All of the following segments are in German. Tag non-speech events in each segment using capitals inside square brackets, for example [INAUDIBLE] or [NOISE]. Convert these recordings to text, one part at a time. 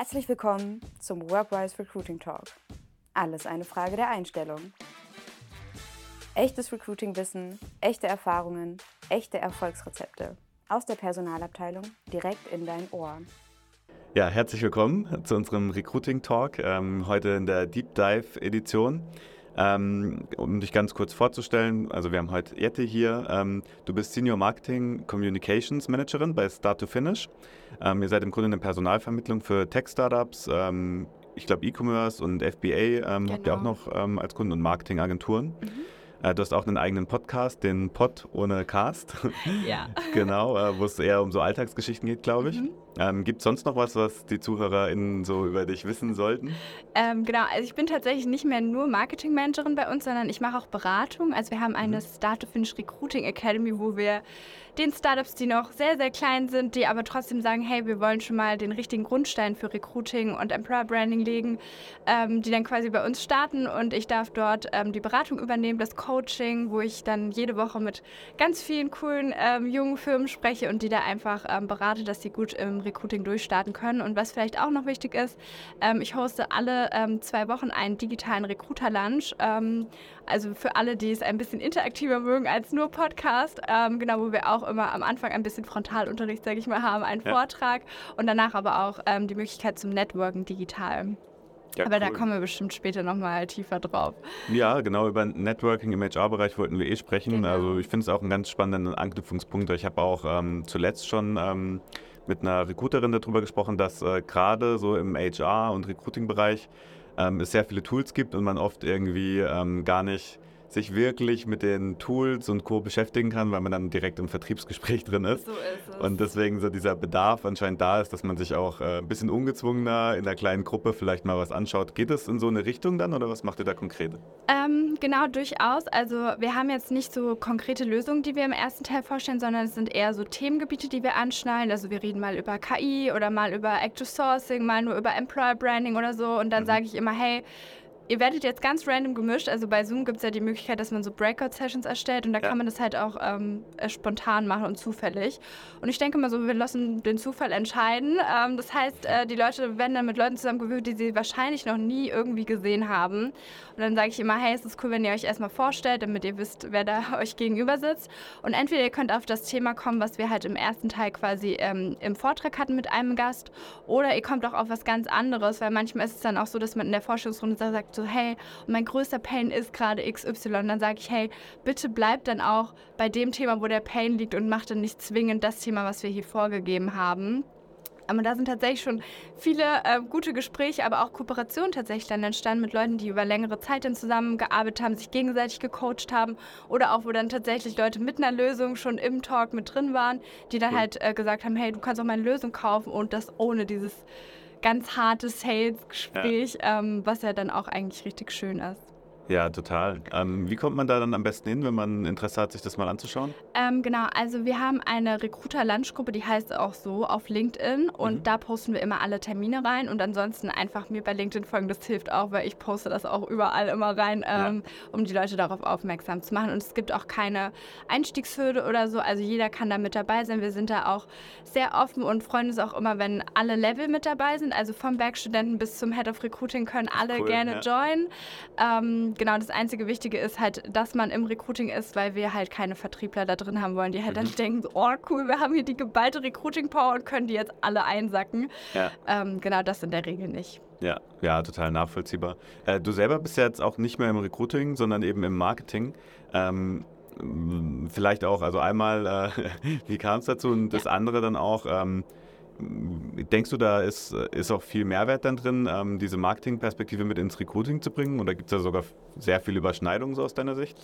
Herzlich willkommen zum Workwise Recruiting Talk. Alles eine Frage der Einstellung. Echtes Recruiting-Wissen, echte Erfahrungen, echte Erfolgsrezepte aus der Personalabteilung direkt in dein Ohr. Ja, herzlich willkommen zu unserem Recruiting Talk, ähm, heute in der Deep Dive Edition. Ähm, um dich ganz kurz vorzustellen, also wir haben heute Jette hier. Ähm, du bist Senior Marketing Communications Managerin bei Start to Finish. Ähm, ihr seid im Grunde eine Personalvermittlung für Tech-Startups. Ich glaube E-Commerce und FBA genau. habt ihr auch genau. noch als Kunden und Marketingagenturen. Mhm. Äh, du hast auch einen eigenen Podcast, den Pod ohne Cast. [LAUGHS] Ja. [LAUGHS] genau, äh, wo es eher um so Alltagsgeschichten geht, glaube ich. Mhm. Ähm, Gibt es sonst noch was, was die ZuhörerInnen so über dich wissen sollten? Ähm, genau, also ich bin tatsächlich nicht mehr nur Marketingmanagerin bei uns, sondern ich mache auch Beratung. Also wir haben eine mhm. Start to Finish Recruiting Academy, wo wir den Startups, die noch sehr, sehr klein sind, die aber trotzdem sagen, hey, wir wollen schon mal den richtigen Grundstein für Recruiting und Employer Branding legen, ähm, die dann quasi bei uns starten und ich darf dort ähm, die Beratung übernehmen, das Coaching, wo ich dann jede Woche mit ganz vielen coolen ähm, jungen Firmen spreche und die da einfach ähm, berate, dass sie gut im Recruiting durchstarten können. Und was vielleicht auch noch wichtig ist, ähm, ich hoste alle ähm, zwei Wochen einen digitalen Recruiter-Lunch. Ähm, also für alle, die es ein bisschen interaktiver mögen als nur Podcast, ähm, genau, wo wir auch immer am Anfang ein bisschen Frontalunterricht, sage ich mal, haben, einen ja. Vortrag und danach aber auch die Möglichkeit zum Networken digital. Ja, Aber cool. da kommen wir bestimmt später nochmal tiefer drauf. Ja, genau, über Networking im HR-Bereich wollten wir eh sprechen. Genau. Also ich finde es auch einen ganz spannenden Anknüpfungspunkt. Ich habe auch ähm, zuletzt schon ähm, mit einer Recruiterin darüber gesprochen, dass äh, gerade so im HR- und Recruiting-Bereich ähm, es sehr viele Tools gibt und man oft irgendwie ähm, gar nicht sich wirklich mit den Tools und Co. beschäftigen kann, weil man dann direkt im Vertriebsgespräch drin ist. So ist es. Und deswegen so dieser Bedarf anscheinend da ist, dass man sich auch äh, ein bisschen ungezwungener in der kleinen Gruppe vielleicht mal was anschaut. Geht es in so eine Richtung dann oder was macht ihr da konkret? Ähm, genau, durchaus. Also wir haben jetzt nicht so konkrete Lösungen, die wir im ersten Teil vorstellen, sondern es sind eher so Themengebiete, die wir anschnallen. Also wir reden mal über KI oder mal über Active Sourcing, mal nur über Employer Branding oder so. Und dann mhm. sage ich immer, hey, Ihr werdet jetzt ganz random gemischt. Also bei Zoom gibt es ja die Möglichkeit, dass man so Breakout-Sessions erstellt und da ja. kann man das halt auch ähm, äh, spontan machen und zufällig. Und ich denke mal so, wir lassen den Zufall entscheiden. Ähm, das heißt, äh, die Leute werden dann mit Leuten zusammengewürgt, die sie wahrscheinlich noch nie irgendwie gesehen haben. Und dann sage ich immer, hey, es ist cool, wenn ihr euch erstmal vorstellt, damit ihr wisst, wer da [LAUGHS] euch gegenüber sitzt. Und entweder ihr könnt auf das Thema kommen, was wir halt im ersten Teil quasi ähm, im Vortrag hatten mit einem Gast, oder ihr kommt auch auf was ganz anderes, weil manchmal ist es dann auch so, dass man in der Vorstellungsrunde sagt, so, hey, mein größter Pain ist gerade XY, dann sage ich, hey, bitte bleib dann auch bei dem Thema, wo der Pain liegt und mach dann nicht zwingend das Thema, was wir hier vorgegeben haben. Aber da sind tatsächlich schon viele äh, gute Gespräche, aber auch Kooperationen tatsächlich dann entstanden mit Leuten, die über längere Zeit dann zusammengearbeitet haben, sich gegenseitig gecoacht haben oder auch, wo dann tatsächlich Leute mit einer Lösung schon im Talk mit drin waren, die dann cool. halt äh, gesagt haben, hey, du kannst auch meine Lösung kaufen und das ohne dieses ganz hartes Sales-Gespräch, ja. Ähm, was ja dann auch eigentlich richtig schön ist. Ja, total. Ähm, wie kommt man da dann am besten hin, wenn man Interesse hat, sich das mal anzuschauen? Ähm, genau, also wir haben eine Recruiter-Lunchgruppe, die heißt auch so auf LinkedIn und mhm. da posten wir immer alle Termine rein und ansonsten einfach mir bei LinkedIn folgen, das hilft auch, weil ich poste das auch überall immer rein, ähm, ja. um die Leute darauf aufmerksam zu machen. Und es gibt auch keine Einstiegshürde oder so, also jeder kann da mit dabei sein. Wir sind da auch sehr offen und freuen uns auch immer, wenn alle Level mit dabei sind, also vom Werkstudenten bis zum Head of Recruiting können alle cool, gerne ja. joinen. Genau, das einzige Wichtige ist halt, dass man im Recruiting ist, weil wir halt keine Vertriebler da drin haben wollen, die halt mhm. dann denken, oh cool, wir haben hier die geballte Recruiting-Power und können die jetzt alle einsacken. Ja. Ähm, genau, das in der Regel nicht. Ja, ja, total nachvollziehbar. Äh, du selber bist ja jetzt auch nicht mehr im Recruiting, sondern eben im Marketing. Ähm, vielleicht auch, also einmal, äh, [LAUGHS] wie kam es dazu und das andere dann auch, ähm, Denkst du, da ist, ist auch viel Mehrwert dann drin, ähm, diese Marketingperspektive mit ins Recruiting zu bringen? Oder gibt es da sogar sehr viele Überschneidungen so aus deiner Sicht?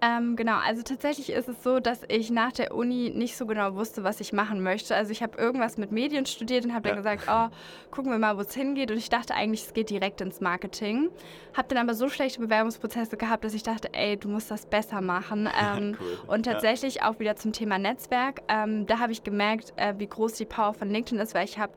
Ähm, genau, also tatsächlich ist es so, dass ich nach der Uni nicht so genau wusste, was ich machen möchte. Also ich habe irgendwas mit Medien studiert und habe ja. dann gesagt, oh, gucken wir mal, wo es hingeht. Und ich dachte eigentlich, es geht direkt ins Marketing. Habe dann aber so schlechte Bewerbungsprozesse gehabt, dass ich dachte, ey, du musst das besser machen. [LAUGHS] Ähm, cool. Und tatsächlich ja. auch wieder zum Thema Netzwerk. Ähm, da habe ich gemerkt, äh, wie groß die Power von LinkedIn ist ist, weil ich habe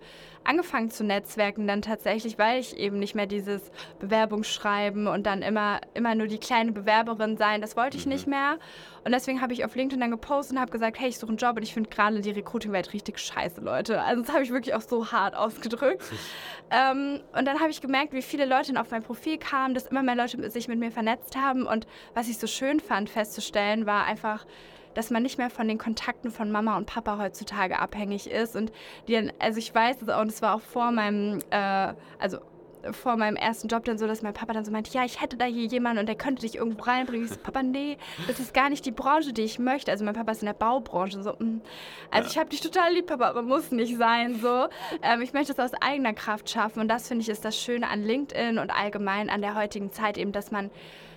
angefangen zu netzwerken dann tatsächlich, weil ich eben nicht mehr dieses Bewerbungsschreiben und dann immer, immer nur die kleine Bewerberin sein, das wollte ich mhm. nicht mehr. Und deswegen habe ich auf LinkedIn dann gepostet und habe gesagt, hey, ich suche einen Job und ich finde gerade die Recruiting-Welt richtig scheiße, Leute. Also das habe ich wirklich auch so hart ausgedrückt. [LAUGHS] ähm, und dann habe ich gemerkt, wie viele Leute auf mein Profil kamen, dass immer mehr Leute sich mit mir vernetzt haben. Und was ich so schön fand festzustellen, war einfach, dass man nicht mehr von den Kontakten von Mama und Papa heutzutage abhängig ist. Und die dann, also ich weiß und es war auch vor meinem, äh, also vor meinem ersten Job dann so, dass mein Papa dann so meinte, ja, ich hätte da hier jemanden und der könnte dich irgendwo reinbringen. Ich so, Papa, nee, das ist gar nicht die Branche, die ich möchte. Also mein Papa ist in der Baubranche so. Mm. Also ja. ich habe dich total lieb, Papa, aber muss nicht sein so. Ähm, ich möchte es aus eigener Kraft schaffen und das finde ich ist das Schöne an LinkedIn und allgemein an der heutigen Zeit eben, dass man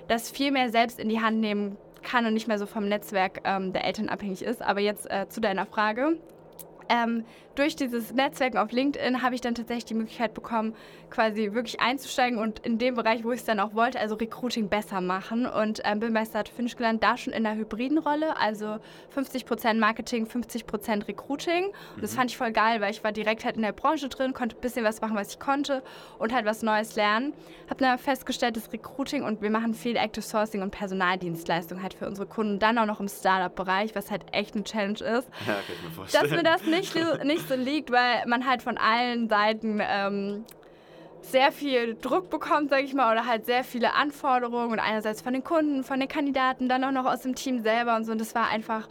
das viel mehr selbst in die Hand nehmen kann und nicht mehr so vom Netzwerk ähm, der Eltern abhängig ist. Aber jetzt äh, zu deiner Frage. Ähm, durch dieses Netzwerken auf LinkedIn habe ich dann tatsächlich die Möglichkeit bekommen, quasi wirklich einzusteigen und in dem Bereich, wo ich es dann auch wollte, also Recruiting besser machen. Und ähm, bin bei Start Finish gelandet, da schon in der hybriden Rolle, also 50% Marketing, 50% Recruiting. Und das mhm. fand ich voll geil, weil ich war direkt halt in der Branche drin, konnte ein bisschen was machen, was ich konnte und halt was Neues lernen. Habe dann festgestellt, dass Recruiting und wir machen viel Active Sourcing und Personaldienstleistung halt für unsere Kunden, dann auch noch im Startup-Bereich, was halt echt eine Challenge ist. Ja, kann ich mir vorstellen. Dass mir das nicht, nicht so liegt, weil man halt von allen Seiten ähm, sehr viel Druck bekommt, sage ich mal, oder halt sehr viele Anforderungen und einerseits von den Kunden, von den Kandidaten, dann auch noch aus dem Team selber und so. Und das war einfach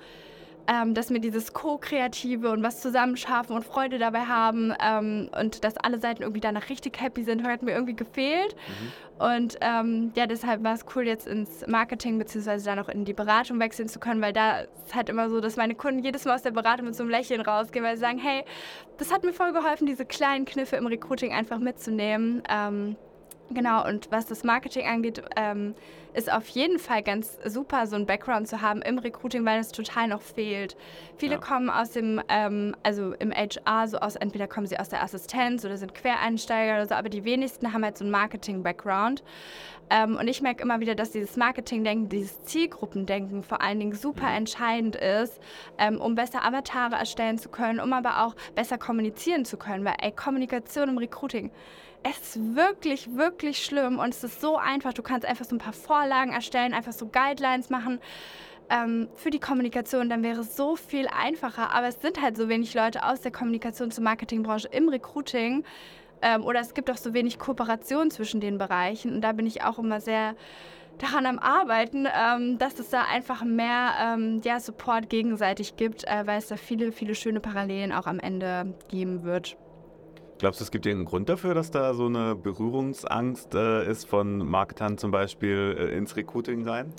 ähm, dass wir dieses Co-Kreative und was zusammen schaffen und Freude dabei haben ähm, und dass alle Seiten irgendwie danach richtig happy sind, hat mir irgendwie gefehlt. Mhm. Und ähm, ja, deshalb war es cool, jetzt ins Marketing bzw. dann auch in die Beratung wechseln zu können, weil da ist halt immer so, dass meine Kunden jedes Mal aus der Beratung mit so einem Lächeln rausgehen, weil sie sagen, hey, das hat mir voll geholfen, diese kleinen Kniffe im Recruiting einfach mitzunehmen. Ähm, Genau, und was das Marketing angeht, ähm, ist auf jeden Fall ganz super, so ein Background zu haben im Recruiting, weil es total noch fehlt. Viele ja. kommen aus dem, ähm, also im HR, so aus, entweder kommen sie aus der Assistenz oder sind Quereinsteiger oder so, aber die wenigsten haben halt so einen Marketing-Background. Ähm, und ich merke immer wieder, dass dieses Marketing-Denken, dieses Zielgruppendenken vor allen Dingen super mhm. entscheidend ist, ähm, um besser Avatare erstellen zu können, um aber auch besser kommunizieren zu können, weil ey, Kommunikation im Recruiting es ist wirklich, wirklich schlimm und es ist so einfach. Du kannst einfach so ein paar Vorlagen erstellen, einfach so Guidelines machen ähm, für die Kommunikation. Dann wäre es so viel einfacher. Aber es sind halt so wenig Leute aus der Kommunikations- und Marketingbranche im Recruiting. Ähm, oder es gibt auch so wenig Kooperation zwischen den Bereichen. Und da bin ich auch immer sehr daran am Arbeiten, ähm, dass es da einfach mehr ähm, ja, Support gegenseitig gibt, äh, weil es da viele, viele schöne Parallelen auch am Ende geben wird. Glaubst du, es gibt irgendeinen Grund dafür, dass da so eine Berührungsangst äh, ist von Marketern zum Beispiel äh, ins Recruiting rein?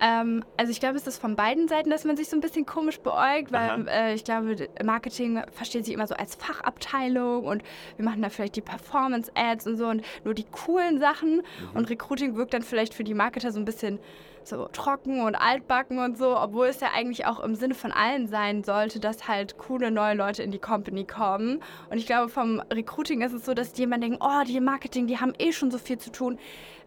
Ähm, also ich glaube, es ist von beiden Seiten, dass man sich so ein bisschen komisch beäugt, weil äh, ich glaube, Marketing versteht sich immer so als Fachabteilung und wir machen da vielleicht die Performance-Ads und so und nur die coolen Sachen mhm. und Recruiting wirkt dann vielleicht für die Marketer so ein bisschen so trocken und altbacken und so, obwohl es ja eigentlich auch im Sinne von allen sein sollte, dass halt coole neue Leute in die Company kommen. Und ich glaube, vom Recruiting ist es so, dass die jemand denken, oh, die Marketing, die haben eh schon so viel zu tun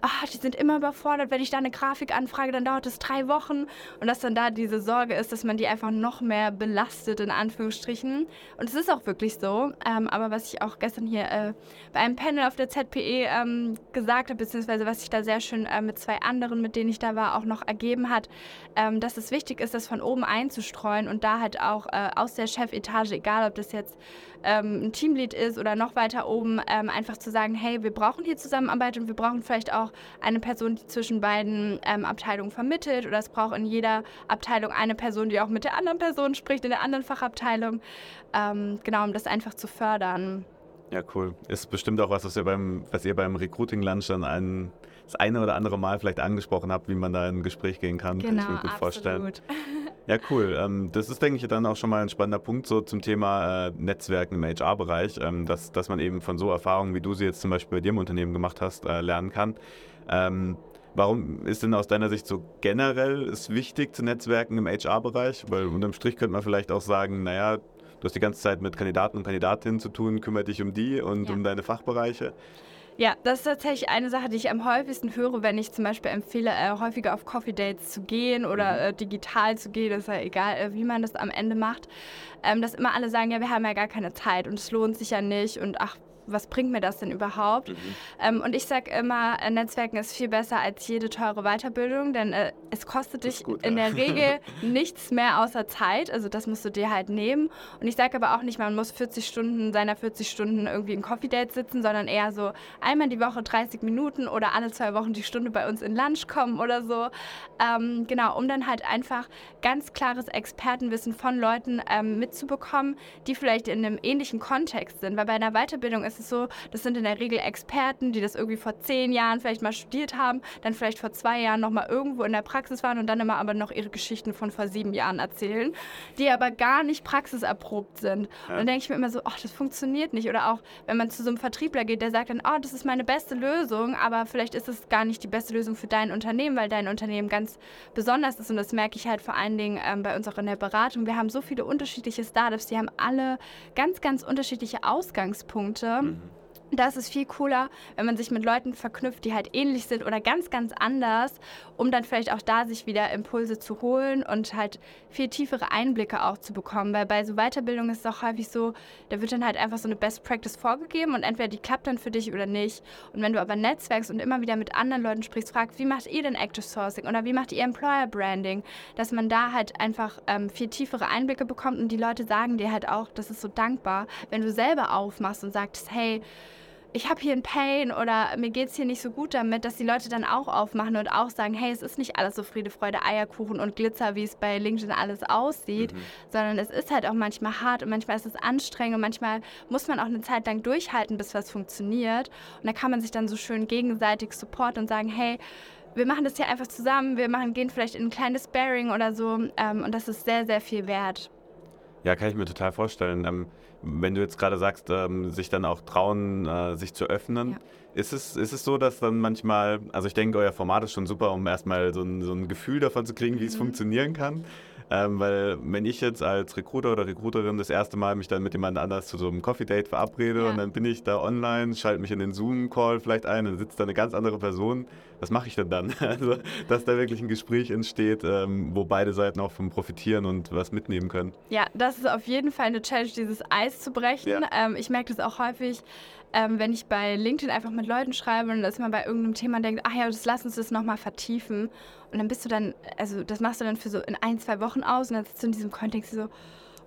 ach, die sind immer überfordert, wenn ich da eine Grafik anfrage, dann dauert es drei Wochen. Und dass dann da diese Sorge ist, dass man die einfach noch mehr belastet, in Anführungsstrichen. Und es ist auch wirklich so. Ähm, aber was ich auch gestern hier äh, bei einem Panel auf der ZPE ähm, gesagt habe, beziehungsweise was sich da sehr schön äh, mit zwei anderen, mit denen ich da war, auch noch ergeben hat, ähm, dass es wichtig ist, das von oben einzustreuen und da halt auch äh, aus der Chefetage, egal ob das jetzt ähm, ein Teamlead ist oder noch weiter oben, ähm, einfach zu sagen, hey, wir brauchen hier Zusammenarbeit und wir brauchen vielleicht auch eine Person, die zwischen beiden ähm, Abteilungen vermittelt oder es braucht in jeder Abteilung eine Person, die auch mit der anderen Person spricht, in der anderen Fachabteilung, ähm, genau, um das einfach zu fördern. Ja, cool. Ist bestimmt auch was, was ihr beim, was ihr beim Recruiting-Lunch dann ein, das eine oder andere Mal vielleicht angesprochen habt, wie man da in ein Gespräch gehen kann. Genau, kann ich mir gut absolut. vorstellen. [LAUGHS] Ja, cool. Ähm, das ist, denke ich, dann auch schon mal ein spannender Punkt so zum Thema äh, Netzwerken im HR-Bereich, ähm, dass, dass man eben von so Erfahrungen, wie du sie jetzt zum Beispiel bei dir im Unternehmen gemacht hast, äh, lernen kann. Ähm, warum ist denn aus deiner Sicht so generell es wichtig zu Netzwerken im HR-Bereich? Weil unterm Strich könnte man vielleicht auch sagen, naja, du hast die ganze Zeit mit Kandidaten und Kandidatinnen zu tun, kümmere dich um die und ja. um deine Fachbereiche. Ja, das ist tatsächlich eine Sache, die ich am häufigsten höre, wenn ich zum Beispiel empfehle, äh, häufiger auf Coffee Dates zu gehen oder mhm. äh, digital zu gehen. Das ist ja egal, äh, wie man das am Ende macht. Ähm, dass immer alle sagen, ja, wir haben ja gar keine Zeit und es lohnt sich ja nicht und ach, was bringt mir das denn überhaupt? Mhm. Ähm, und ich sage immer, äh, Netzwerken ist viel besser als jede teure Weiterbildung, denn äh, es kostet dich gut, in ja. der Regel [LAUGHS] nichts mehr außer Zeit. Also das musst du dir halt nehmen. Und ich sage aber auch nicht, man muss 40 Stunden seiner 40 Stunden irgendwie in Coffee Date sitzen, sondern eher so einmal die Woche 30 Minuten oder alle zwei Wochen die Stunde bei uns in Lunch kommen oder so. Ähm, genau, um dann halt einfach ganz klares Expertenwissen von Leuten ähm, mitzubekommen, die vielleicht in einem ähnlichen Kontext sind. Weil bei einer Weiterbildung ist ist es so, das sind in der Regel Experten, die das irgendwie vor zehn Jahren vielleicht mal studiert haben, dann vielleicht vor zwei Jahren noch mal irgendwo in der Praxis waren und dann immer aber noch ihre Geschichten von vor sieben Jahren erzählen, die aber gar nicht praxiserprobt sind. Ja. Und dann denke ich mir immer so, ach, das funktioniert nicht. Oder auch, wenn man zu so einem Vertriebler geht, der sagt dann, oh, das ist meine beste Lösung, aber vielleicht ist es gar nicht die beste Lösung für dein Unternehmen, weil dein Unternehmen ganz besonders ist. Und das merke ich halt vor allen Dingen ähm, bei uns auch in der Beratung. Wir haben so viele unterschiedliche Startups, die haben alle ganz, ganz unterschiedliche Ausgangspunkte. Mhm. Das ist viel cooler, wenn man sich mit Leuten verknüpft, die halt ähnlich sind oder ganz, ganz anders, um dann vielleicht auch da sich wieder Impulse zu holen und halt viel tiefere Einblicke auch zu bekommen. Weil bei so Weiterbildung ist es auch häufig so, da wird dann halt einfach so eine Best Practice vorgegeben und entweder die klappt dann für dich oder nicht. Und wenn du aber netzwerkst und immer wieder mit anderen Leuten sprichst, fragst, wie macht ihr denn Active Sourcing oder wie macht ihr Employer Branding, dass man da halt einfach ähm, viel tiefere Einblicke bekommt und die Leute sagen dir halt auch, das ist so dankbar, wenn du selber aufmachst und sagst, hey, ich habe hier ein Pain oder mir geht es hier nicht so gut damit, dass die Leute dann auch aufmachen und auch sagen, hey, es ist nicht alles so Friede, Freude, Eierkuchen und Glitzer, wie es bei LinkedIn alles aussieht, mhm. sondern es ist halt auch manchmal hart und manchmal ist es anstrengend und manchmal muss man auch eine Zeit lang durchhalten, bis was funktioniert. Und da kann man sich dann so schön gegenseitig supporten und sagen, hey, wir machen das hier einfach zusammen, wir machen, gehen vielleicht in ein kleines Sparing oder so ähm, und das ist sehr, sehr viel wert. Ja, kann ich mir total vorstellen. Ähm, wenn du jetzt gerade sagst, ähm, sich dann auch trauen, äh, sich zu öffnen, ja. ist, es, ist es so, dass dann manchmal, also ich denke, euer Format ist schon super, um erstmal so ein, so ein Gefühl davon zu kriegen, wie mhm. es funktionieren kann. Ähm, weil wenn ich jetzt als Recruiter oder Recruiterin das erste Mal mich dann mit jemand anders zu so einem Coffee-Date verabrede ja. und dann bin ich da online, schalte mich in den Zoom-Call vielleicht ein, dann sitzt da eine ganz andere Person. Was mache ich denn dann? [LAUGHS] Also, dass da wirklich ein Gespräch entsteht, ähm, wo beide Seiten auch von profitieren und was mitnehmen können. Ja, das ist auf jeden Fall eine Challenge, dieses Eis zu brechen. Ja. Ähm, ich merke das auch häufig, ähm, wenn ich bei LinkedIn einfach mit Leuten schreibe und dass man bei irgendeinem Thema denkt, ach ja, das lass uns das nochmal vertiefen. Und dann bist du dann, also das machst du dann für so in ein, zwei Wochen aus und dann sitzt du in diesem Kontext so,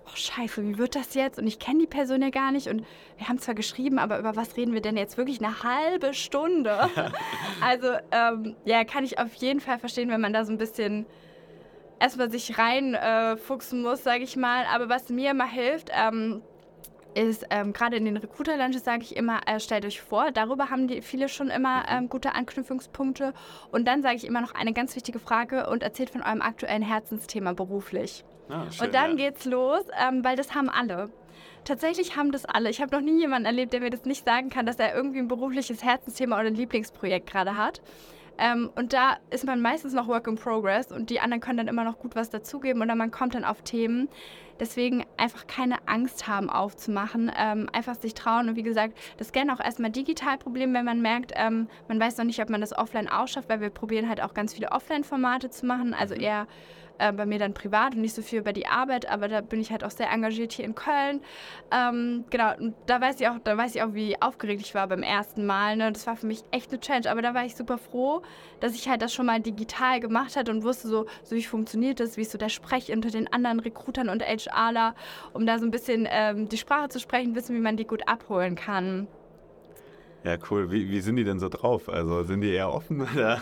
oh scheiße, wie wird das jetzt? Und ich kenne die Person ja gar nicht und wir haben zwar geschrieben, aber über was reden wir denn jetzt wirklich eine halbe Stunde? [LAUGHS] also ähm, ja, kann ich auf jeden Fall verstehen, wenn man da so ein bisschen erstmal sich reinfuchsen äh, muss, sage ich mal. Aber was mir immer hilft, ähm, ist, ähm, gerade in den Recruiter-Lunches sage ich immer, äh, stellt euch vor, darüber haben die viele schon immer mhm. ähm, gute Anknüpfungspunkte. Und dann sage ich immer noch eine ganz wichtige Frage und erzählt von eurem aktuellen Herzensthema beruflich. Ah, schön, und dann ja. geht's los, ähm, weil das haben alle. Tatsächlich haben das alle. Ich habe noch nie jemanden erlebt, der mir das nicht sagen kann, dass er irgendwie ein berufliches Herzensthema oder ein Lieblingsprojekt gerade hat. Ähm, und da ist man meistens noch Work in Progress und die anderen können dann immer noch gut was dazugeben oder man kommt dann auf Themen. Deswegen einfach keine Angst haben aufzumachen, ähm, einfach sich trauen und wie gesagt, das gerne auch erstmal digital probieren, wenn man merkt, ähm, man weiß noch nicht, ob man das offline ausschafft, weil wir probieren halt auch ganz viele Offline-Formate zu machen, also mhm. eher äh, bei mir dann privat und nicht so viel über die Arbeit, aber da bin ich halt auch sehr engagiert hier in Köln. Ähm, genau, und da weiß ich auch, da weiß ich auch, wie aufgeregt ich war beim ersten Mal. Ne? Das war für mich echt eine Challenge, aber da war ich super froh, dass ich halt das schon mal digital gemacht hatte und wusste so, so wie funktioniert das, wie ist so der Sprech unter den anderen Rekrutern und HRler, um da so ein bisschen ähm, die Sprache zu sprechen, wissen, wie man die gut abholen kann. Ja, cool. Wie, wie sind die denn so drauf? Also sind die eher offen [LAUGHS] oder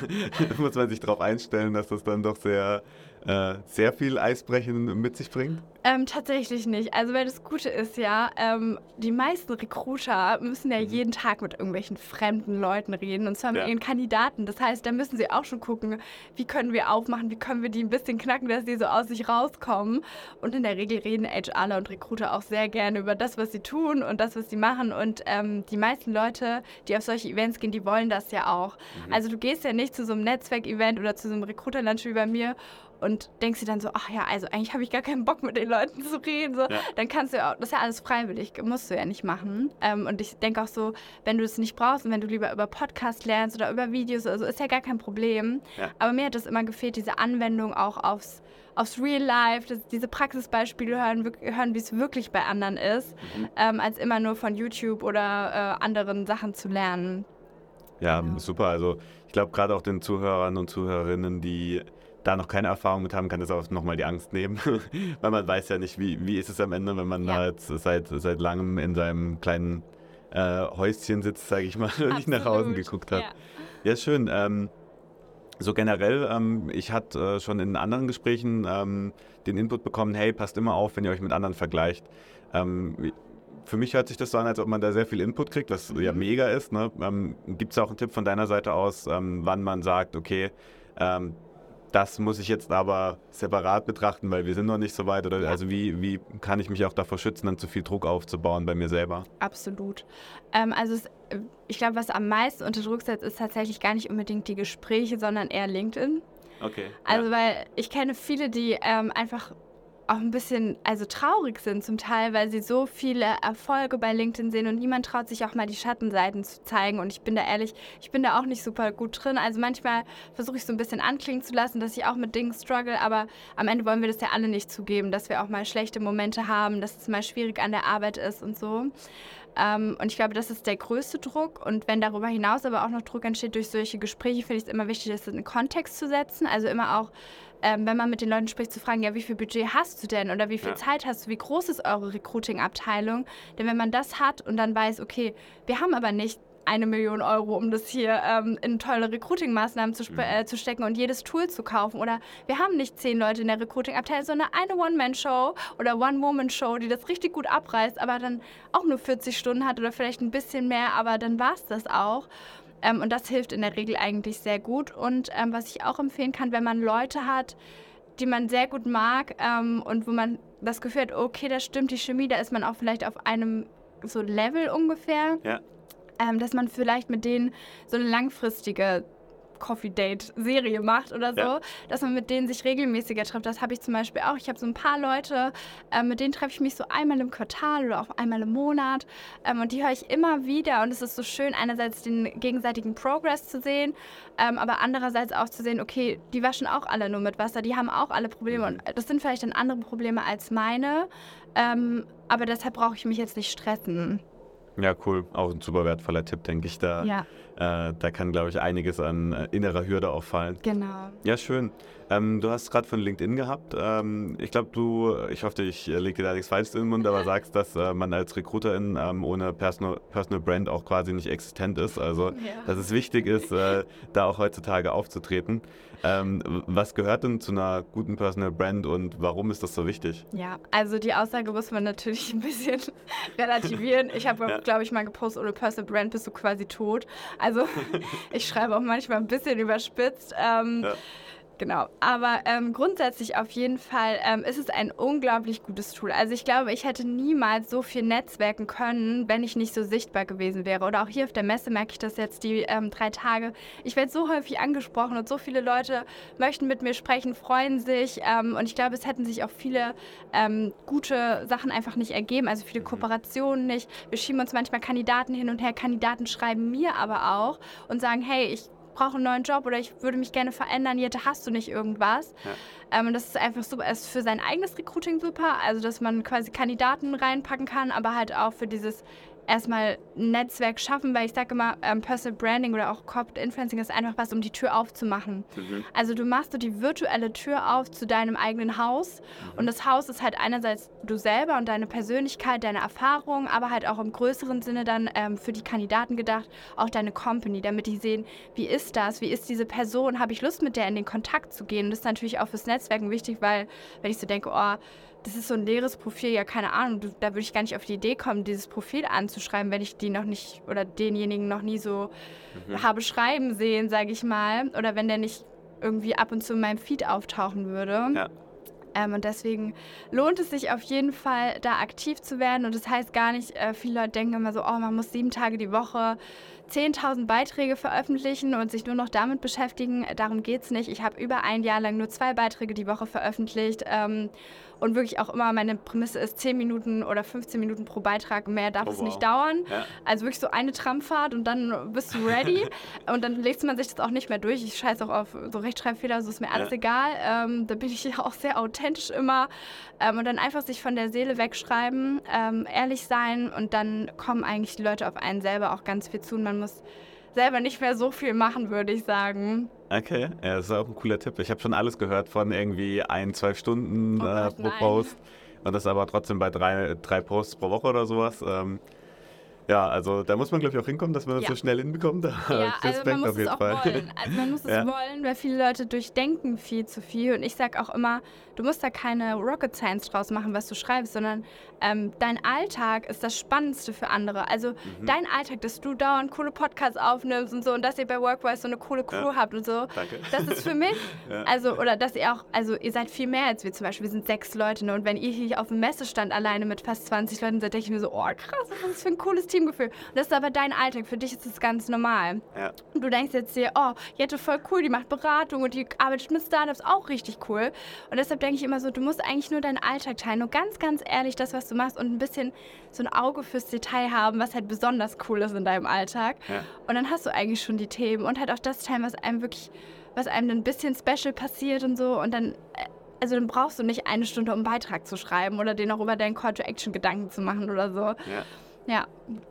muss man sich darauf einstellen, dass das dann doch sehr äh, sehr viel Eisbrechen mit sich bringt? Ähm, tatsächlich nicht. Also, weil das Gute ist ja, ähm, die meisten Recruiter müssen ja mhm. jeden Tag mit irgendwelchen fremden Leuten reden und zwar mit ja. ihren Kandidaten. Das heißt, da müssen sie auch schon gucken, wie können wir aufmachen, wie können wir die ein bisschen knacken, dass die so aus sich rauskommen. Und in der Regel reden HRler und Recruiter auch sehr gerne über das, was sie tun und das, was sie machen. Und ähm, die meisten Leute, die auf solche Events gehen, die wollen das ja auch. Mhm. Also, du gehst ja nicht zu so einem Netzwerkevent oder zu so einem Recruiter-Lunch wie bei mir und denkst dir dann so, ach ja, also eigentlich habe ich gar keinen Bock mit den Leuten zu reden, so, ja. dann kannst du ja auch, das ist ja alles freiwillig, musst du ja nicht machen. Ähm, und ich denke auch so, wenn du es nicht brauchst und wenn du lieber über Podcast lernst oder über Videos, also ist ja gar kein Problem. Ja. Aber mir hat es immer gefehlt, diese Anwendung auch aufs, aufs Real Life, das, diese Praxisbeispiele hören, hören wie es wirklich bei anderen ist, mhm. ähm, als immer nur von YouTube oder äh, anderen Sachen zu lernen. Ja, ja. super. Also ich glaube gerade auch den Zuhörern und Zuhörerinnen, die da noch keine Erfahrung mit haben, kann das auch nochmal die Angst nehmen, [LAUGHS] weil man weiß ja nicht, wie, wie ist es am Ende, wenn man ja. halt seit, seit langem in seinem kleinen äh, Häuschen sitzt, sage ich mal, [LAUGHS] und nicht nach außen geguckt hat. Ja, ja schön. Ähm, so generell, ähm, ich hatte äh, schon in anderen Gesprächen ähm, den Input bekommen, hey, passt immer auf, wenn ihr euch mit anderen vergleicht. Ähm, für mich hört sich das so an, als ob man da sehr viel Input kriegt, was ja mhm. mega ist. Ne? Ähm, Gibt es auch einen Tipp von deiner Seite aus, ähm, wann man sagt, okay, das muss ich jetzt aber separat betrachten, weil wir sind noch nicht so weit? Oder also wie, wie kann ich mich auch davor schützen, dann zu viel Druck aufzubauen bei mir selber? Absolut. Ähm, also es, ich glaube, was am meisten unter Druck setzt, ist tatsächlich gar nicht unbedingt die Gespräche, sondern eher LinkedIn. Okay. Also ja. weil ich kenne viele, die ähm, einfach auch ein bisschen also traurig sind zum Teil, weil sie so viele Erfolge bei LinkedIn sehen und niemand traut sich auch mal die Schattenseiten zu zeigen. Und ich bin da ehrlich, ich bin da auch nicht super gut drin. Also manchmal versuche ich so ein bisschen anklingen zu lassen, dass ich auch mit Dingen struggle, aber am Ende wollen wir das ja alle nicht zugeben, dass wir auch mal schlechte Momente haben, dass es mal schwierig an der Arbeit ist und so. Ähm, und ich glaube, das ist der größte Druck. Und wenn darüber hinaus aber auch noch Druck entsteht durch solche Gespräche, finde ich es immer wichtig, das in den Kontext zu setzen. Also immer auch ähm, wenn man mit den Leuten spricht, zu fragen, ja, wie viel Budget hast du denn oder wie viel ja. Zeit hast du, wie groß ist eure Recruiting-Abteilung? Denn wenn man das hat und dann weiß, okay, wir haben aber nicht eine Million Euro, um das hier ähm, in tolle Recruiting-Maßnahmen zu, mhm. äh, zu, stecken und jedes Tool zu kaufen. Oder wir haben nicht zehn Leute in der Recruiting-Abteilung, sondern eine One-Man-Show oder One-Woman-Show, die das richtig gut abreißt, aber dann auch nur 40 Stunden hat oder vielleicht ein bisschen mehr, aber dann war es das auch. Ähm, und das hilft in der Regel eigentlich sehr gut. Und ähm, was ich auch empfehlen kann, wenn man Leute hat, die man sehr gut mag ähm, und wo man das Gefühl hat, okay, das stimmt, die Chemie, da ist man auch vielleicht auf einem so Level ungefähr. Ja. Ähm, dass man vielleicht mit denen so eine langfristige Coffee Date Serie macht oder so, ja. dass man mit denen sich regelmäßiger trifft. Das habe ich zum Beispiel auch. Ich habe so ein paar Leute, äh, mit denen treffe ich mich so einmal im Quartal oder auch einmal im Monat ähm, und die höre ich immer wieder und es ist so schön, einerseits den gegenseitigen Progress zu sehen, ähm, aber andererseits auch zu sehen, okay, die waschen auch alle nur mit Wasser, die haben auch alle Probleme und das sind vielleicht dann andere Probleme als meine, ähm, aber deshalb brauche ich mich jetzt nicht stressen. Ja, cool. Auch ein super wertvoller Tipp, denke ich. Da, ja. Äh, da kann, glaube ich, einiges an äh, innerer Hürde auffallen. Genau. Ja, schön. Ähm, du hast gerade von LinkedIn gehabt. Ähm, ich glaube, du, ich hoffe, ich äh, lege dir da nichts Falsches in den Mund, aber [LAUGHS] sagst, dass äh, man als Recruiterin ähm, ohne Personal, Personal Brand auch quasi nicht existent ist. Also, ja. dass es wichtig ist, äh, da auch heutzutage aufzutreten. Ähm, was gehört denn zu einer guten Personal Brand und warum ist das so wichtig? Ja, also die Aussage muss man natürlich ein bisschen [LAUGHS] relativieren. Ich habe, ja. glaube ich, mal gepostet, ohne Personal Brand bist du quasi tot. Also [LAUGHS] ich schreibe auch manchmal ein bisschen überspitzt. Ähm, ja. Genau, aber ähm, grundsätzlich auf jeden Fall ähm, ist es ein unglaublich gutes Tool. Also ich glaube, ich hätte niemals so viel netzwerken können, wenn ich nicht so sichtbar gewesen wäre. Oder auch hier auf der Messe merke ich das jetzt die ähm, drei Tage. Ich werde so häufig angesprochen und so viele Leute möchten mit mir sprechen, freuen sich. Ähm, und ich glaube, es hätten sich auch viele ähm, gute Sachen einfach nicht ergeben, also viele mhm. Kooperationen nicht. Wir schieben uns manchmal Kandidaten hin und her. Kandidaten schreiben mir aber auch und sagen, hey, ich brauche einen neuen Job oder ich würde mich gerne verändern, Jette, hast du nicht irgendwas? Ja. Ähm, das ist einfach super, ist für sein eigenes Recruiting super, also dass man quasi Kandidaten reinpacken kann, aber halt auch für dieses erstmal ein Netzwerk schaffen, weil ich sage immer, ähm, Personal Branding oder auch Corporate Influencing ist einfach was, um die Tür aufzumachen. Mhm. Also du machst so die virtuelle Tür auf zu deinem eigenen Haus mhm. und das Haus ist halt einerseits du selber und deine Persönlichkeit, deine Erfahrungen, aber halt auch im größeren Sinne dann ähm, für die Kandidaten gedacht, auch deine Company, damit die sehen, wie ist das, wie ist diese Person, habe ich Lust mit der in den Kontakt zu gehen. Und das ist natürlich auch fürs Netzwerken wichtig, weil wenn ich so denke, oh, das ist so ein leeres Profil, ja, keine Ahnung, da würde ich gar nicht auf die Idee kommen, dieses Profil anzuschreiben, wenn ich die noch nicht oder denjenigen noch nie so mhm. habe schreiben sehen, sage ich mal. Oder wenn der nicht irgendwie ab und zu in meinem Feed auftauchen würde. Ja. Ähm, und deswegen lohnt es sich auf jeden Fall, da aktiv zu werden. Und das heißt gar nicht, äh, viele Leute denken immer so, oh, man muss sieben Tage die Woche 10.000 Beiträge veröffentlichen und sich nur noch damit beschäftigen. Darum geht es nicht. Ich habe über ein Jahr lang nur zwei Beiträge die Woche veröffentlicht. Ähm, und wirklich auch immer meine Prämisse ist 10 Minuten oder 15 Minuten pro Beitrag. Mehr darf oh, es wow. nicht dauern. Ja. Also wirklich so eine Tramfahrt und dann bist du ready. [LAUGHS] und dann legt man sich das auch nicht mehr durch. Ich scheiße auch auf so Rechtschreibfehler, so ist mir alles ja. egal. Ähm, da bin ich [LAUGHS] auch sehr authentisch immer. Ähm, und dann einfach sich von der Seele wegschreiben, ähm, ehrlich sein und dann kommen eigentlich die Leute auf einen selber auch ganz viel zu. Und man muss selber nicht mehr so viel machen, würde ich sagen. Okay, ja, das ist auch ein cooler Tipp. Ich habe schon alles gehört von irgendwie ein, zwei Stunden oh äh, pro nein. Post. Und das aber trotzdem bei drei, drei Posts pro Woche oder sowas. Ähm, ja, also da muss man, glaube ich, auch hinkommen, dass man das ja. so schnell hinbekommt. Ja, [LAUGHS] also man muss es auch Fall. wollen. Also man muss es [LAUGHS] ja. wollen, weil viele Leute durchdenken viel zu viel. Und ich sage auch immer, du musst da keine Rocket Science draus machen, was du schreibst, sondern ähm, dein Alltag ist das Spannendste für andere. Also mhm. dein Alltag, dass du dauernd coole Podcasts aufnimmst und so und dass ihr bei Workwise so eine coole Crew ja. habt und so. Danke. Das ist für mich, [LAUGHS] also, oder dass ihr auch, also ihr seid viel mehr als wir zum Beispiel. Wir sind sechs Leute ne? und wenn ihr hier auf dem Messestand alleine mit fast 20 Leuten seid, denke ich mir so, oh krass, was ist das für ein cooles Team. Teamgefühl. Und das ist aber dein Alltag. Für dich ist das ganz normal. Ja. Und du denkst jetzt dir, oh, Jette voll cool, die macht Beratung und die arbeitet mit Startups auch richtig cool. Und deshalb denke ich immer so, du musst eigentlich nur deinen Alltag teilen. Nur ganz, ganz ehrlich das, was du machst und ein bisschen so ein Auge fürs Detail haben, was halt besonders cool ist in deinem Alltag. Ja. Und dann hast du eigentlich schon die Themen und halt auch das teilen, was einem wirklich, was einem ein bisschen special passiert und so. Und dann äh, also dann brauchst du nicht eine Stunde, um einen Beitrag zu schreiben oder den auch über deinen Call to Action Gedanken zu machen oder so. Ja. Ja.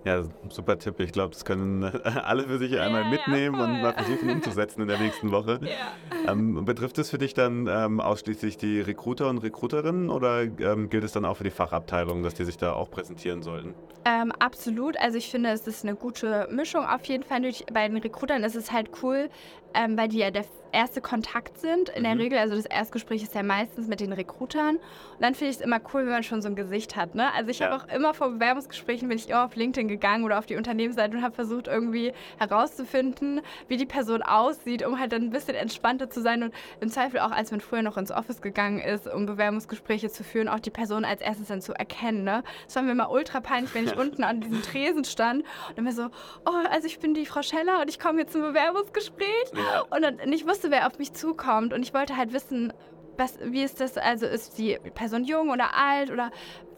Ja, super Tipp. Ich glaube, das können [LAUGHS] alle für sich einmal ja, mitnehmen ja, und mal versuchen umzusetzen in der nächsten Woche. [LAUGHS] Ja. Ähm, betrifft es für dich dann ähm, ausschließlich die Recruiter und Recruiterinnen oder ähm, gilt es dann auch für die Fachabteilung, dass die sich da auch präsentieren sollten? Ähm, absolut. Also ich finde, es ist eine gute Mischung auf jeden Fall. Bei den Recruitern ist es halt cool, ähm, weil die ja der erste Kontakt sind in mhm. der Regel. Also das Erstgespräch ist ja meistens mit den Recruitern. Und dann finde ich es immer cool, wenn man schon so ein Gesicht hat. Ne? Also ich ja. habe auch immer vor Bewerbungsgesprächen bin ich immer auf LinkedIn gegangen oder auf die Unternehmensseite und habe versucht irgendwie herauszufinden, wie die Person aussieht, um halt dann ein bisschen entspannter zu sein und im Zweifel auch, als man früher noch ins Office gegangen ist, um Bewerbungsgespräche zu führen, auch die Person als erstes dann zu erkennen. Ne? Das war mir immer ultra peinlich, wenn ich [LAUGHS] unten an diesem Tresen stand und dann mir so, oh, also ich bin die Frau Scheller und ich komme jetzt zum Bewerbungsgespräch. Ja. Und dann nicht wusste, wusste, wer auf mich zukommt und ich wollte halt wissen, was, wie ist das, also ist die Person jung oder alt oder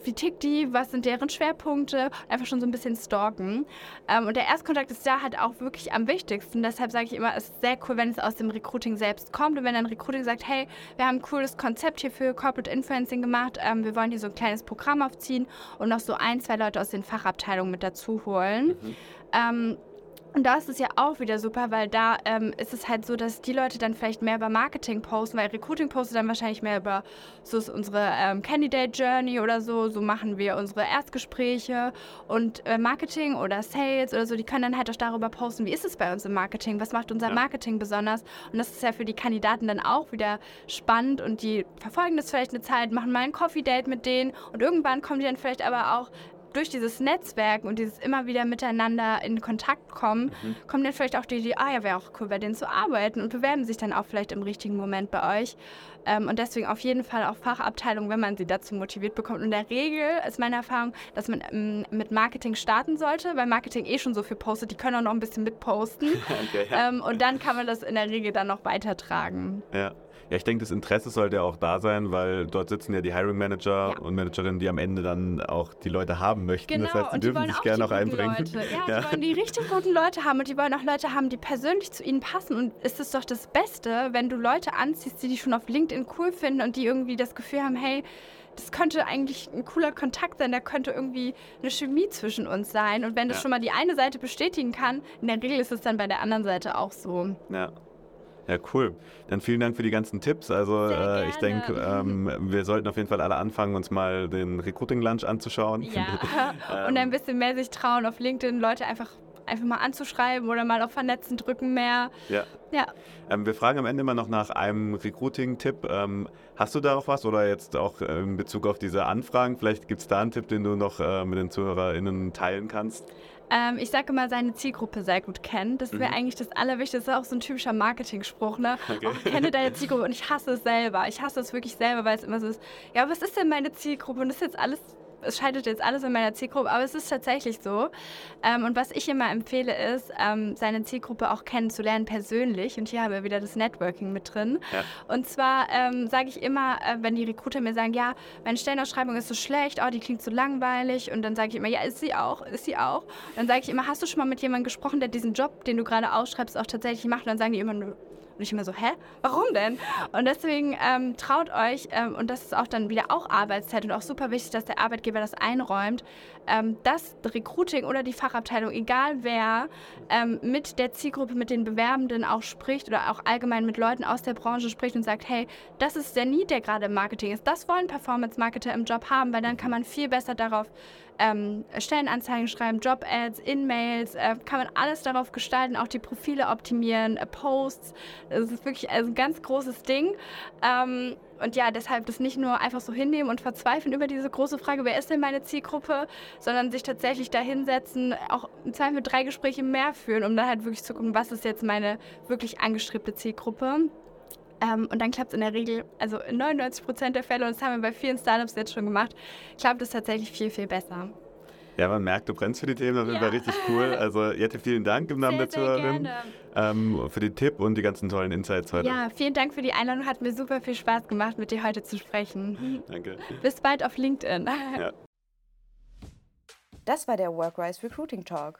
wie tickt die, was sind deren Schwerpunkte, einfach schon so ein bisschen stalken. Ähm, und der Erstkontakt ist da halt auch wirklich am wichtigsten. Deshalb sage ich immer, es ist sehr cool, wenn es aus dem Recruiting selbst kommt und wenn ein Recruiting sagt, hey, wir haben ein cooles Konzept hier für Corporate Influencing gemacht, ähm, wir wollen hier so ein kleines Programm aufziehen und noch so ein, zwei Leute aus den Fachabteilungen mit dazu holen. Mhm. Ähm, und da ist es ja auch wieder super, weil da ähm, ist es halt so, dass die Leute dann vielleicht mehr über Marketing posten, weil Recruiting postet dann wahrscheinlich mehr über so ist unsere ähm, Candidate Journey oder so, so machen wir unsere Erstgespräche. Und äh, Marketing oder Sales oder so, die können dann halt auch darüber posten, wie ist es bei uns im Marketing, was macht unser ja. Marketing besonders? Und das ist ja für die Kandidaten dann auch wieder spannend und die verfolgen das vielleicht eine Zeit, machen mal ein Coffee Date mit denen und irgendwann kommen die dann vielleicht aber auch durch dieses Netzwerk und dieses immer wieder miteinander in Kontakt kommen, mhm. kommt dann vielleicht auch die Idee, ah ja, wäre auch cool, bei denen zu arbeiten und bewerben sich dann auch vielleicht im richtigen Moment bei euch. Ähm, und deswegen auf jeden Fall auch Fachabteilung, wenn man sie dazu motiviert bekommt. Und in der Regel ist meine Erfahrung, dass man ähm, mit Marketing starten sollte, weil Marketing eh schon so viel postet, die können auch noch ein bisschen mitposten. [LAUGHS] okay, ja. ähm, und dann kann man das in der Regel dann noch weitertragen. Ja. Ja, ich denke, das Interesse sollte auch da sein, weil dort sitzen ja die Hiring Manager ja. und Managerinnen, die am Ende dann auch die Leute haben möchten. Genau, das heißt, sie dürfen sich gerne auch einbringen. Leute. Ja, ja, die wollen die richtig guten Leute haben und die wollen auch Leute haben, die persönlich zu ihnen passen. Und ist es doch das Beste, wenn du Leute anziehst, die dich schon auf LinkedIn cool finden und die irgendwie das Gefühl haben, hey, das könnte eigentlich ein cooler Kontakt sein, da könnte irgendwie eine Chemie zwischen uns sein. Und wenn das ja. schon mal die eine Seite bestätigen kann, in der Regel ist es dann bei der anderen Seite auch so. Ja, ja, cool. Dann vielen Dank für die ganzen Tipps. Also äh, ich denke, ähm, wir sollten auf jeden Fall alle anfangen, uns mal den Recruiting Lunch anzuschauen. Ja. [LAUGHS] und ein bisschen mehr sich trauen, auf LinkedIn Leute einfach einfach mal anzuschreiben oder mal auf Vernetzen drücken mehr. Ja. Ja. Ähm, wir fragen am Ende immer noch nach einem Recruiting-Tipp. Ähm, hast du da auch was oder jetzt auch äh, in Bezug auf diese Anfragen? Vielleicht gibt es da einen Tipp, den du noch äh, mit den ZuhörerInnen teilen kannst? Ähm, ich sage immer, seine Zielgruppe sehr gut kennen. Das wäre mhm. eigentlich das Allerwichtigste. Das ist auch so ein typischer Marketing-Spruch, ne? Okay. Oh, kenne deine [LAUGHS] Zielgruppe und ich hasse es selber. Ich hasse es wirklich selber, weil es immer so ist, ja, was ist denn meine Zielgruppe? Und das ist jetzt alles es scheitert jetzt alles in meiner Zielgruppe, aber es ist tatsächlich so. Ähm, und was ich immer empfehle, ist, ähm, seine Zielgruppe auch kennenzulernen persönlich. Und hier haben wir wieder das Networking mit drin. Ja. Und zwar ähm, sage ich immer, äh, wenn die Recruiter mir sagen, ja, meine Stellenausschreibung ist so schlecht, oh, die klingt so langweilig. Und dann sage ich immer, ja, ist sie auch, ist sie auch. Und dann sage ich immer, hast du schon mal mit jemandem gesprochen, der diesen Job, den du gerade ausschreibst, auch tatsächlich macht? Und dann sagen die immer, und ich immer so, hä? Warum denn? Und deswegen ähm, traut euch, ähm, und das ist auch dann wieder auch Arbeitszeit und auch super wichtig, dass der Arbeitgeber das einräumt, ähm, dass Recruiting oder die Fachabteilung, egal wer, ähm, mit der Zielgruppe, mit den Bewerbenden auch spricht oder auch allgemein mit Leuten aus der Branche spricht und sagt, hey, das ist der Need, der gerade im Marketing ist. Das wollen Performance-Marketer im Job haben, weil dann kann man viel besser darauf ähm, Stellenanzeigen schreiben, Job-Ads, In-Mails, äh, kann man alles darauf gestalten, auch die Profile optimieren, äh, Posts. Das ist wirklich also ein ganz großes Ding. Ähm, und ja, deshalb das nicht nur einfach so hinnehmen und verzweifeln über diese große Frage, wer ist denn meine Zielgruppe, sondern sich tatsächlich da hinsetzen, auch im Zweifel drei Gespräche mehr führen, um dann halt wirklich zu gucken, was ist jetzt meine wirklich angestrebte Zielgruppe. Ähm, und dann klappt es in der Regel, also in 99 Prozent der Fälle, und das haben wir bei vielen Startups jetzt schon gemacht, klappt es tatsächlich viel, viel besser. Ja, man merkt, du brennst für die Themen, das ja. war richtig cool. Also Jette, vielen Dank im Namen sehr, der Zuhörerin ähm, für den Tipp und die ganzen tollen Insights heute. Ja, vielen Dank für die Einladung. Hat mir super viel Spaß gemacht, mit dir heute zu sprechen. [LAUGHS] Danke. Bis bald auf LinkedIn. Ja. Das war der Workrise Recruiting Talk.